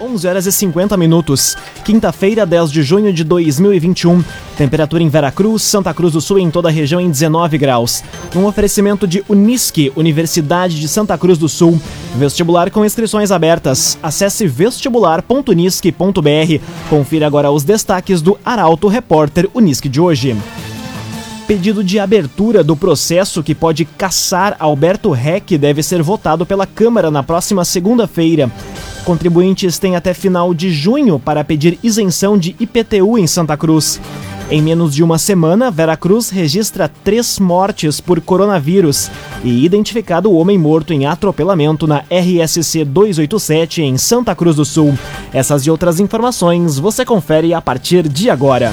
11 horas e 50 minutos. Quinta-feira, 10 de junho de 2021. Temperatura em Veracruz, Santa Cruz do Sul e em toda a região em 19 graus. Um oferecimento de Unisque, Universidade de Santa Cruz do Sul. Vestibular com inscrições abertas. Acesse vestibular.unisque.br. Confira agora os destaques do Arauto Repórter Unisque de hoje pedido de abertura do processo que pode caçar Alberto Reck deve ser votado pela Câmara na próxima segunda-feira. Contribuintes têm até final de junho para pedir isenção de IPTU em Santa Cruz. Em menos de uma semana, Veracruz registra três mortes por coronavírus e identificado o homem morto em atropelamento na RSC 287 em Santa Cruz do Sul. Essas e outras informações você confere a partir de agora.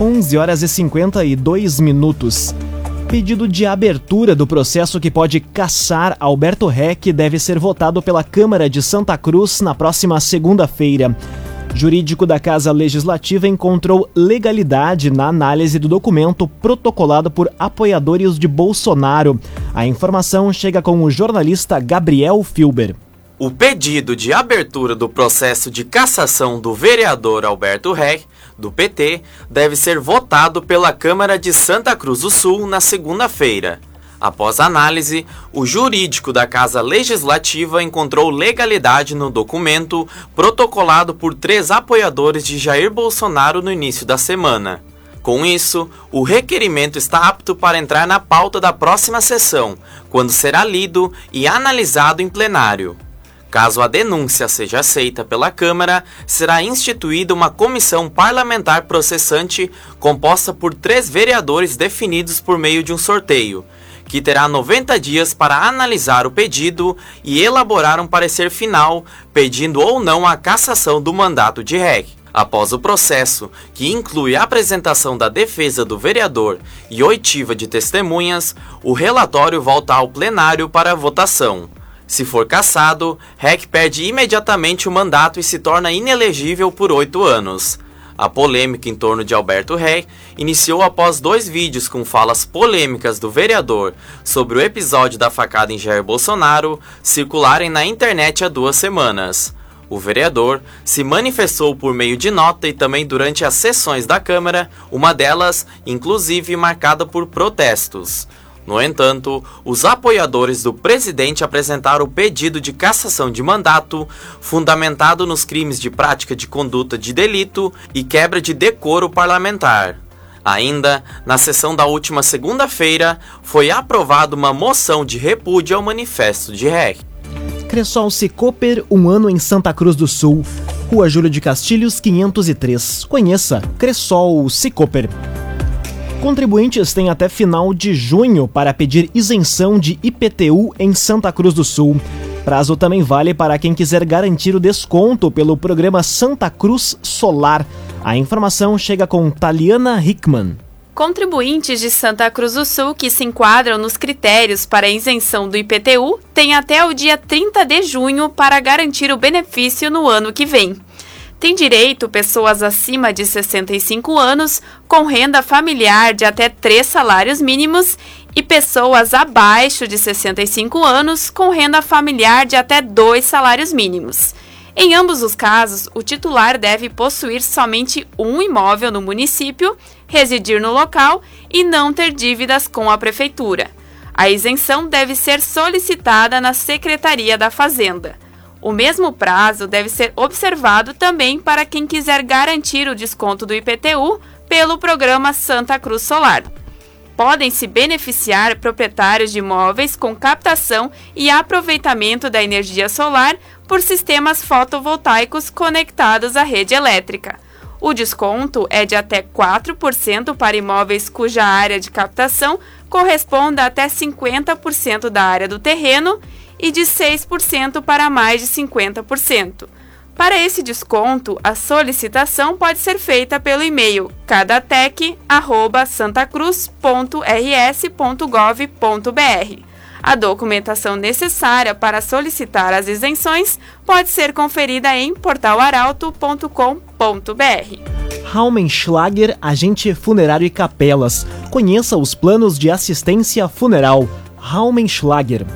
11 horas e 52 minutos. Pedido de abertura do processo que pode caçar Alberto Reck deve ser votado pela Câmara de Santa Cruz na próxima segunda-feira. Jurídico da Casa Legislativa encontrou legalidade na análise do documento protocolado por apoiadores de Bolsonaro. A informação chega com o jornalista Gabriel Filber. O pedido de abertura do processo de cassação do vereador Alberto Reck do PT deve ser votado pela Câmara de Santa Cruz do Sul na segunda-feira. Após análise, o jurídico da Casa Legislativa encontrou legalidade no documento protocolado por três apoiadores de Jair Bolsonaro no início da semana. Com isso, o requerimento está apto para entrar na pauta da próxima sessão, quando será lido e analisado em plenário. Caso a denúncia seja aceita pela Câmara, será instituída uma comissão parlamentar processante composta por três vereadores definidos por meio de um sorteio, que terá 90 dias para analisar o pedido e elaborar um parecer final, pedindo ou não a cassação do mandato de REC. Após o processo, que inclui a apresentação da defesa do vereador e oitiva de testemunhas, o relatório volta ao plenário para votação. Se for cassado, Heck perde imediatamente o mandato e se torna inelegível por oito anos. A polêmica em torno de Alberto Heck iniciou após dois vídeos com falas polêmicas do vereador sobre o episódio da facada em Jair Bolsonaro circularem na internet há duas semanas. O vereador se manifestou por meio de nota e também durante as sessões da Câmara, uma delas, inclusive, marcada por protestos. No entanto, os apoiadores do presidente apresentaram pedido de cassação de mandato, fundamentado nos crimes de prática de conduta de delito e quebra de decoro parlamentar. Ainda, na sessão da última segunda-feira, foi aprovada uma moção de repúdio ao manifesto de REC. Cressol Cicoper, um ano em Santa Cruz do Sul. Rua Júlio de Castilhos, 503. Conheça Cressol Cicoper. Contribuintes têm até final de junho para pedir isenção de IPTU em Santa Cruz do Sul. Prazo também vale para quem quiser garantir o desconto pelo programa Santa Cruz Solar. A informação chega com Taliana Hickman. Contribuintes de Santa Cruz do Sul que se enquadram nos critérios para isenção do IPTU têm até o dia 30 de junho para garantir o benefício no ano que vem. Tem direito pessoas acima de 65 anos com renda familiar de até três salários mínimos e pessoas abaixo de 65 anos com renda familiar de até dois salários mínimos. Em ambos os casos, o titular deve possuir somente um imóvel no município, residir no local e não ter dívidas com a prefeitura. A isenção deve ser solicitada na Secretaria da Fazenda. O mesmo prazo deve ser observado também para quem quiser garantir o desconto do IPTU pelo programa Santa Cruz Solar. Podem se beneficiar proprietários de imóveis com captação e aproveitamento da energia solar por sistemas fotovoltaicos conectados à rede elétrica. O desconto é de até 4% para imóveis cuja área de captação corresponda a até 50% da área do terreno e de 6% para mais de 50%. Para esse desconto, a solicitação pode ser feita pelo e-mail cadatec@santacruz.rs.gov.br. A documentação necessária para solicitar as isenções pode ser conferida em portalaralto.com.br. Raumenschlager, agente funerário e capelas. Conheça os planos de assistência funeral. Raumenschlager.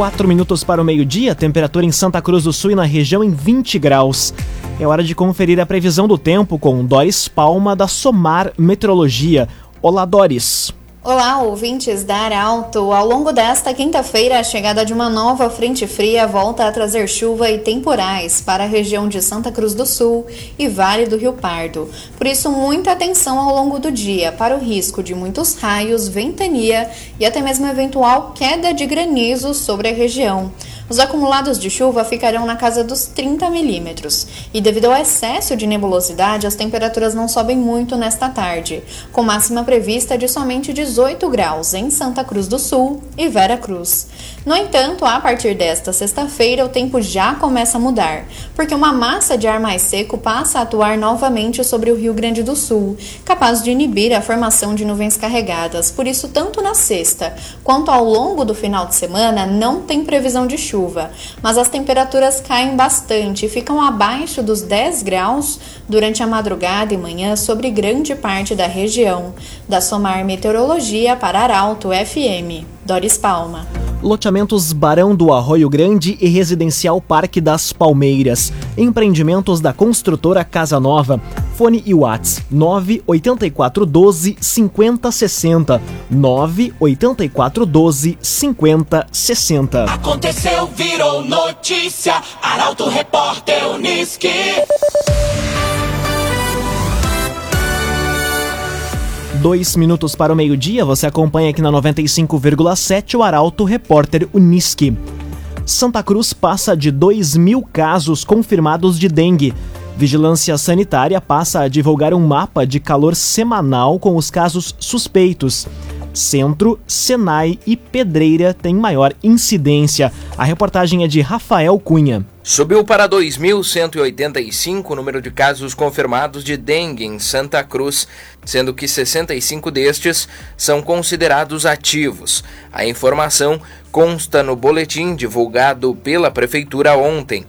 4 minutos para o meio-dia, temperatura em Santa Cruz do Sul e na região em 20 graus. É hora de conferir a previsão do tempo com Doris Palma da Somar Meteorologia. Olá, Doris. Olá, ouvintes da Arauto. Ao longo desta quinta-feira, a chegada de uma nova frente fria volta a trazer chuva e temporais para a região de Santa Cruz do Sul e Vale do Rio Pardo. Por isso, muita atenção ao longo do dia para o risco de muitos raios, ventania e até mesmo eventual queda de granizo sobre a região. Os acumulados de chuva ficarão na casa dos 30 milímetros. E devido ao excesso de nebulosidade, as temperaturas não sobem muito nesta tarde, com máxima prevista de somente 18 graus em Santa Cruz do Sul e Vera Cruz. No entanto, a partir desta sexta-feira, o tempo já começa a mudar, porque uma massa de ar mais seco passa a atuar novamente sobre o Rio Grande do Sul, capaz de inibir a formação de nuvens carregadas. Por isso, tanto na sexta quanto ao longo do final de semana, não tem previsão de chuva mas as temperaturas caem bastante e ficam abaixo dos 10 graus durante a madrugada e manhã sobre grande parte da região. Da Somar Meteorologia para Arauto FM. Doris Palma. Loteamentos Barão do Arroio Grande e Residencial Parque das Palmeiras. Empreendimentos da construtora Casa Nova. Fone e Whats 98412 5060. 98412 5060. Aconteceu, virou notícia. Arauto Repórter Uniski. Dois minutos para o meio-dia, você acompanha aqui na 95,7 o Arauto Repórter Uniski. Santa Cruz passa de 2 mil casos confirmados de dengue. Vigilância Sanitária passa a divulgar um mapa de calor semanal com os casos suspeitos. Centro, Senai e Pedreira têm maior incidência. A reportagem é de Rafael Cunha. Subiu para 2.185 o número de casos confirmados de dengue em Santa Cruz, sendo que 65 destes são considerados ativos. A informação consta no boletim divulgado pela Prefeitura ontem.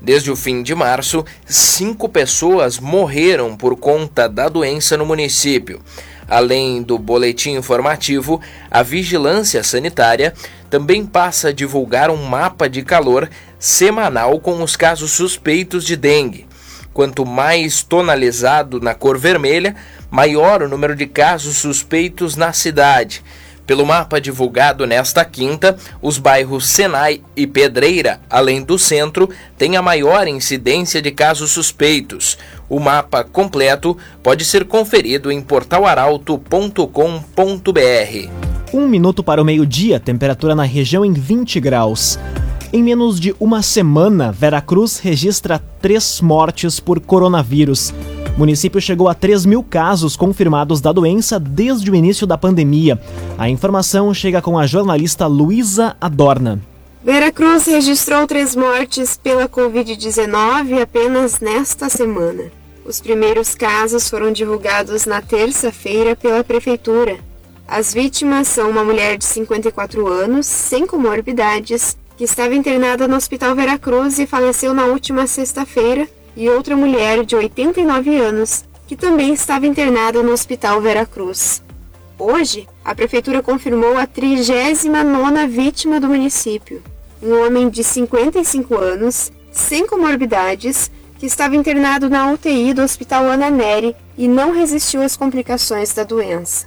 Desde o fim de março, cinco pessoas morreram por conta da doença no município. Além do boletim informativo, a Vigilância Sanitária também passa a divulgar um mapa de calor semanal com os casos suspeitos de dengue. Quanto mais tonalizado na cor vermelha, maior o número de casos suspeitos na cidade. Pelo mapa divulgado nesta quinta, os bairros Senai e Pedreira, além do centro, têm a maior incidência de casos suspeitos. O mapa completo pode ser conferido em portalaralto.com.br. Um minuto para o meio-dia, temperatura na região em 20 graus. Em menos de uma semana, Veracruz registra três mortes por coronavírus. O município chegou a 3 mil casos confirmados da doença desde o início da pandemia. A informação chega com a jornalista Luísa Adorna. Veracruz registrou três mortes pela Covid-19 apenas nesta semana. Os primeiros casos foram divulgados na terça-feira pela Prefeitura. As vítimas são uma mulher de 54 anos, sem comorbidades, que estava internada no Hospital Veracruz e faleceu na última sexta-feira, e outra mulher de 89 anos, que também estava internada no Hospital Veracruz. Hoje, a prefeitura confirmou a 39ª vítima do município, um homem de 55 anos, sem comorbidades, que estava internado na UTI do Hospital Ana Neri e não resistiu às complicações da doença.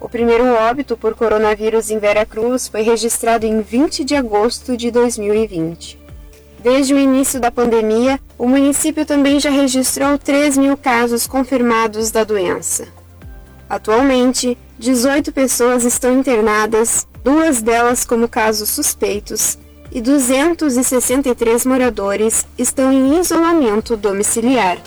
O primeiro óbito por coronavírus em Veracruz foi registrado em 20 de agosto de 2020. Desde o início da pandemia, o município também já registrou 3 mil casos confirmados da doença. Atualmente, 18 pessoas estão internadas, duas delas como casos suspeitos, e 263 moradores estão em isolamento domiciliar.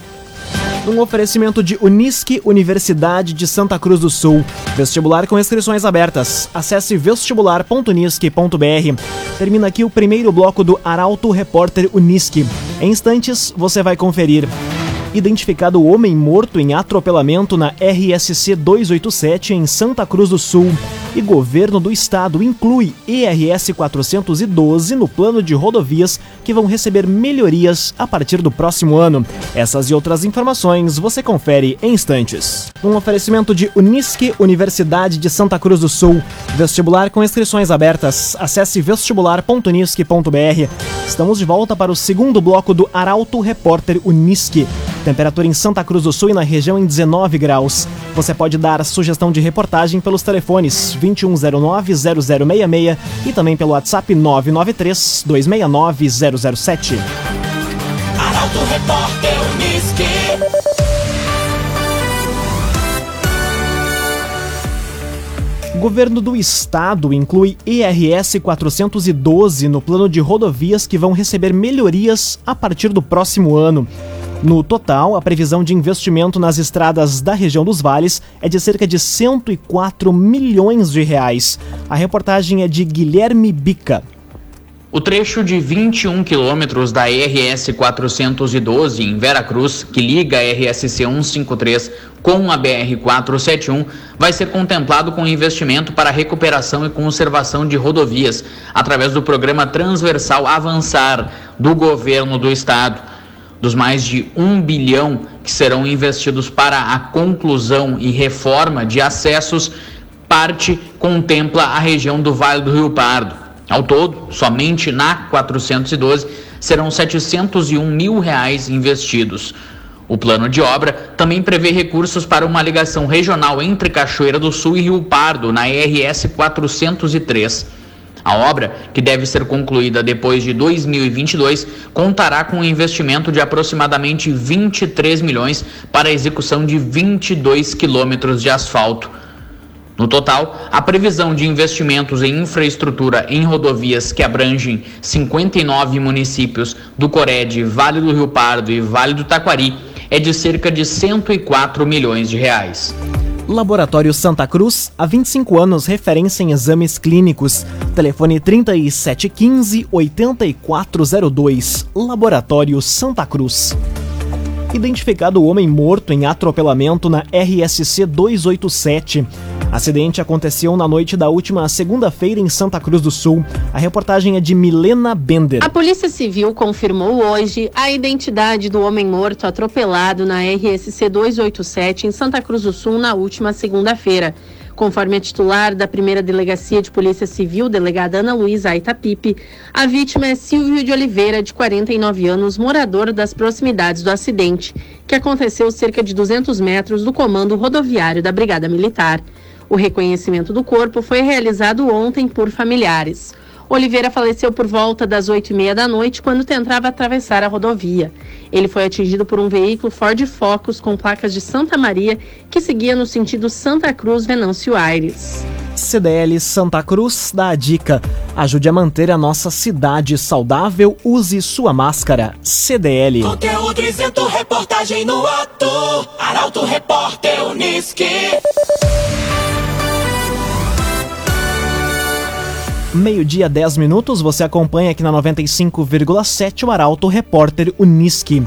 Um oferecimento de Unisque, Universidade de Santa Cruz do Sul. Vestibular com inscrições abertas. Acesse vestibular.unisque.br. Termina aqui o primeiro bloco do Arauto Repórter Unisque. Em instantes, você vai conferir identificado o homem morto em atropelamento na RSC 287 em Santa Cruz do Sul. E governo do estado inclui ERS 412 no plano de rodovias que vão receber melhorias a partir do próximo ano. Essas e outras informações você confere em instantes. Um oferecimento de Unisque, Universidade de Santa Cruz do Sul. Vestibular com inscrições abertas. Acesse vestibular.unisque.br. Estamos de volta para o segundo bloco do Arauto Repórter Unisque. Temperatura em Santa Cruz do Sul e na região em 19 graus. Você pode dar sugestão de reportagem pelos telefones 2109-0066 e também pelo WhatsApp 993-269-007. Arauto Repórter Unisque. O governo do estado inclui ERS 412 no plano de rodovias que vão receber melhorias a partir do próximo ano. No total, a previsão de investimento nas estradas da região dos vales é de cerca de 104 milhões de reais. A reportagem é de Guilherme Bica. O trecho de 21 quilômetros da RS 412 em Veracruz, que liga a RSC 153 com a BR 471, vai ser contemplado com investimento para recuperação e conservação de rodovias, através do programa transversal Avançar do governo do estado dos mais de um bilhão que serão investidos para a conclusão e reforma de acessos, parte contempla a região do Vale do Rio Pardo. Ao todo, somente na 412 serão 701 mil reais investidos. O plano de obra também prevê recursos para uma ligação regional entre Cachoeira do Sul e Rio Pardo, na RS 403. A obra, que deve ser concluída depois de 2022, contará com um investimento de aproximadamente 23 milhões para a execução de 22 quilômetros de asfalto. No total, a previsão de investimentos em infraestrutura em rodovias que abrangem 59 municípios do Cored, Vale do Rio Pardo e Vale do Taquari é de cerca de 104 milhões de reais. Laboratório Santa Cruz, há 25 anos referência em exames clínicos. Telefone 3715 8402. Laboratório Santa Cruz. Identificado o homem morto em atropelamento na RSC 287. Acidente aconteceu na noite da última segunda-feira em Santa Cruz do Sul. A reportagem é de Milena Bender. A Polícia Civil confirmou hoje a identidade do homem morto atropelado na RSC 287 em Santa Cruz do Sul na última segunda-feira. Conforme a titular da primeira delegacia de Polícia Civil, delegada Ana Luísa Aitapipe, a vítima é Silvio de Oliveira, de 49 anos, morador das proximidades do acidente, que aconteceu cerca de 200 metros do comando rodoviário da Brigada Militar. O reconhecimento do corpo foi realizado ontem por familiares. Oliveira faleceu por volta das oito e meia da noite quando tentava atravessar a rodovia. Ele foi atingido por um veículo Ford Focus com placas de Santa Maria que seguia no sentido Santa Cruz-Venâncio Aires. CDL Santa Cruz dá a dica. Ajude a manter a nossa cidade saudável, use sua máscara. CDL. Conteúdo isento, reportagem no ato. Arauto Repórter Unisque. Meio-dia, 10 minutos, você acompanha aqui na 95,7 o Arauto Repórter Unisque.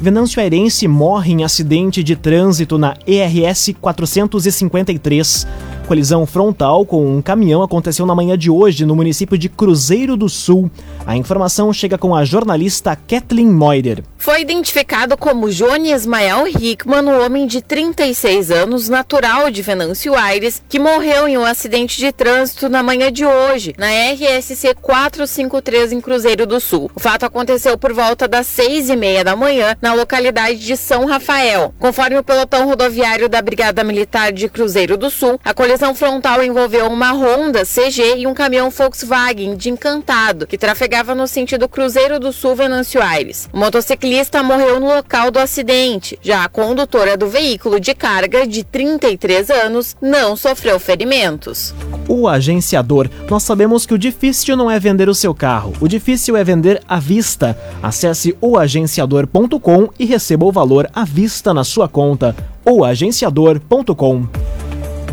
Venâncio Airense morre em acidente de trânsito na ERS 453. Colisão frontal com um caminhão aconteceu na manhã de hoje no município de Cruzeiro do Sul. A informação chega com a jornalista Kathleen Moider. Foi identificado como Johnny Ismael Hickman, um homem de 36 anos, natural de Venâncio Aires, que morreu em um acidente de trânsito na manhã de hoje, na RSC 453 em Cruzeiro do Sul. O fato aconteceu por volta das seis e meia da manhã, na localidade de São Rafael. Conforme o pelotão rodoviário da Brigada Militar de Cruzeiro do Sul, a colisão colisão frontal envolveu uma Honda CG e um caminhão Volkswagen de Encantado, que trafegava no sentido Cruzeiro do Sul Venâncio Aires. O motociclista morreu no local do acidente. Já a condutora do veículo de carga, de 33 anos, não sofreu ferimentos. O agenciador. Nós sabemos que o difícil não é vender o seu carro, o difícil é vender à vista. Acesse oagenciador.com e receba o valor à vista na sua conta. oagenciador.com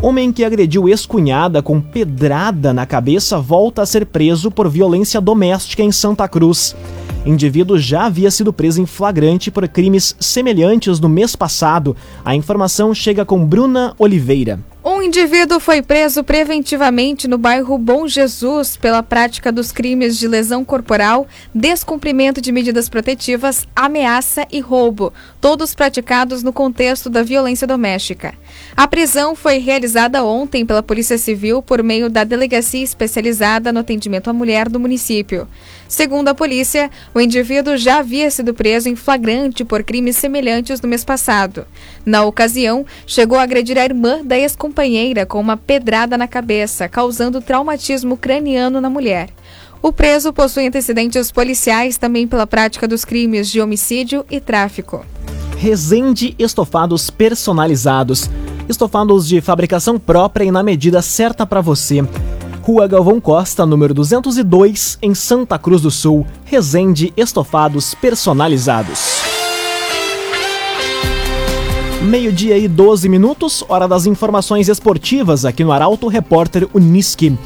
Homem que agrediu ex-cunhada com pedrada na cabeça volta a ser preso por violência doméstica em Santa Cruz. Indivíduo já havia sido preso em flagrante por crimes semelhantes no mês passado. A informação chega com Bruna Oliveira. Um indivíduo foi preso preventivamente no bairro Bom Jesus pela prática dos crimes de lesão corporal, descumprimento de medidas protetivas, ameaça e roubo, todos praticados no contexto da violência doméstica. A prisão foi realizada ontem pela Polícia Civil por meio da Delegacia Especializada no Atendimento à Mulher do município. Segundo a polícia, o indivíduo já havia sido preso em flagrante por crimes semelhantes no mês passado. Na ocasião, chegou a agredir a irmã da ex-companheira com uma pedrada na cabeça, causando traumatismo craniano na mulher. O preso possui antecedentes policiais também pela prática dos crimes de homicídio e tráfico. Resende Estofados Personalizados. Estofados de fabricação própria e na medida certa para você. Rua Galvão Costa, número 202, em Santa Cruz do Sul. Resende Estofados Personalizados. Meio-dia e 12 minutos, hora das informações esportivas aqui no Arauto Repórter Uniski.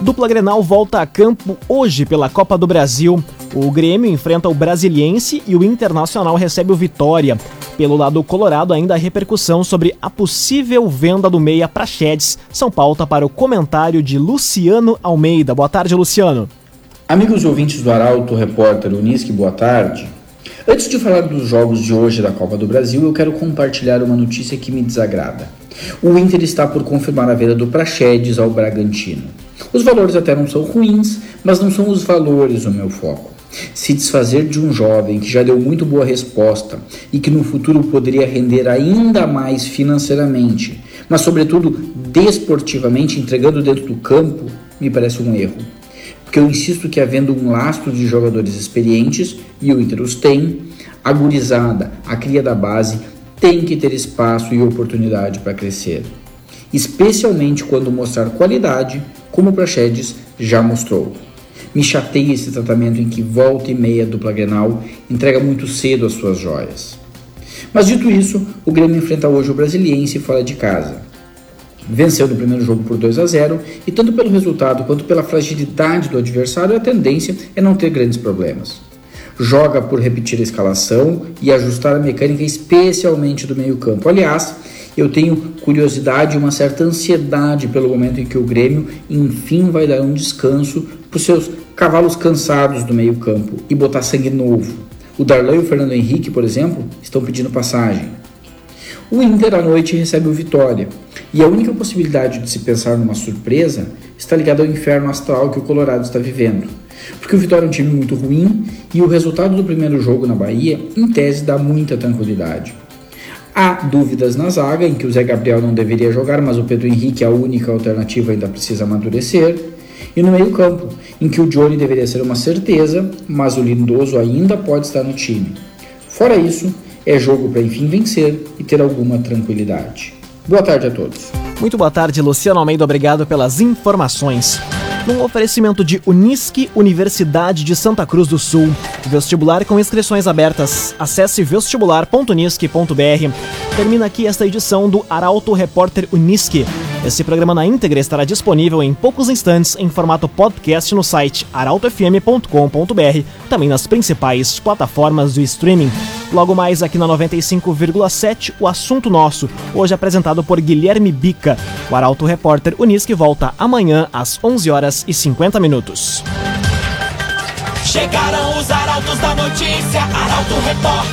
Dupla Grenal volta a campo hoje pela Copa do Brasil. O Grêmio enfrenta o Brasiliense e o Internacional recebe o Vitória. Pelo lado colorado, ainda a repercussão sobre a possível venda do meia para Chedes. São pauta para o comentário de Luciano Almeida. Boa tarde, Luciano. Amigos ouvintes do Arauto Repórter Unisque, boa tarde. Antes de falar dos jogos de hoje da Copa do Brasil, eu quero compartilhar uma notícia que me desagrada. O Inter está por confirmar a venda do Praxedes ao Bragantino. Os valores até não são ruins, mas não são os valores o meu foco. Se desfazer de um jovem que já deu muito boa resposta e que no futuro poderia render ainda mais financeiramente, mas sobretudo desportivamente, entregando dentro do campo, me parece um erro. Porque eu insisto que havendo um lastro de jogadores experientes, e o Inter os tem, a gurizada, a cria da base, tem que ter espaço e oportunidade para crescer. Especialmente quando mostrar qualidade, como o Praxedes já mostrou. Me chateia esse tratamento em que volta e meia dupla Grenal entrega muito cedo as suas joias. Mas dito isso, o Grêmio enfrenta hoje o Brasiliense fora de casa. Venceu no primeiro jogo por 2 a 0 e tanto pelo resultado quanto pela fragilidade do adversário, a tendência é não ter grandes problemas. Joga por repetir a escalação e ajustar a mecânica, especialmente do meio-campo. Aliás, eu tenho curiosidade e uma certa ansiedade pelo momento em que o Grêmio enfim vai dar um descanso para os seus cavalos cansados do meio-campo e botar sangue novo. O Darlan e o Fernando Henrique, por exemplo, estão pedindo passagem. O Inter à noite recebe o Vitória, e a única possibilidade de se pensar numa surpresa está ligada ao inferno astral que o Colorado está vivendo. Porque o Vitória é um time muito ruim e o resultado do primeiro jogo na Bahia, em tese, dá muita tranquilidade. Há dúvidas na zaga, em que o Zé Gabriel não deveria jogar, mas o Pedro Henrique, a única alternativa, ainda precisa amadurecer. E no meio-campo, em que o Johnny deveria ser uma certeza, mas o Lindoso ainda pode estar no time. Fora isso, é jogo para enfim vencer e ter alguma tranquilidade. Boa tarde a todos. Muito boa tarde, Luciano Almeida. Obrigado pelas informações num oferecimento de Unisque Universidade de Santa Cruz do Sul. Vestibular com inscrições abertas. Acesse vestibular.unisque.br. Termina aqui esta edição do Arauto Repórter Unisque. Esse programa na íntegra estará disponível em poucos instantes em formato podcast no site arautofm.com.br, também nas principais plataformas do streaming. Logo mais aqui na 95,7, o assunto nosso, hoje apresentado por Guilherme Bica. O Arauto Repórter Unisque volta amanhã às 11 horas e 50 minutos. Chegaram os arautos da notícia, Arauto Repórter.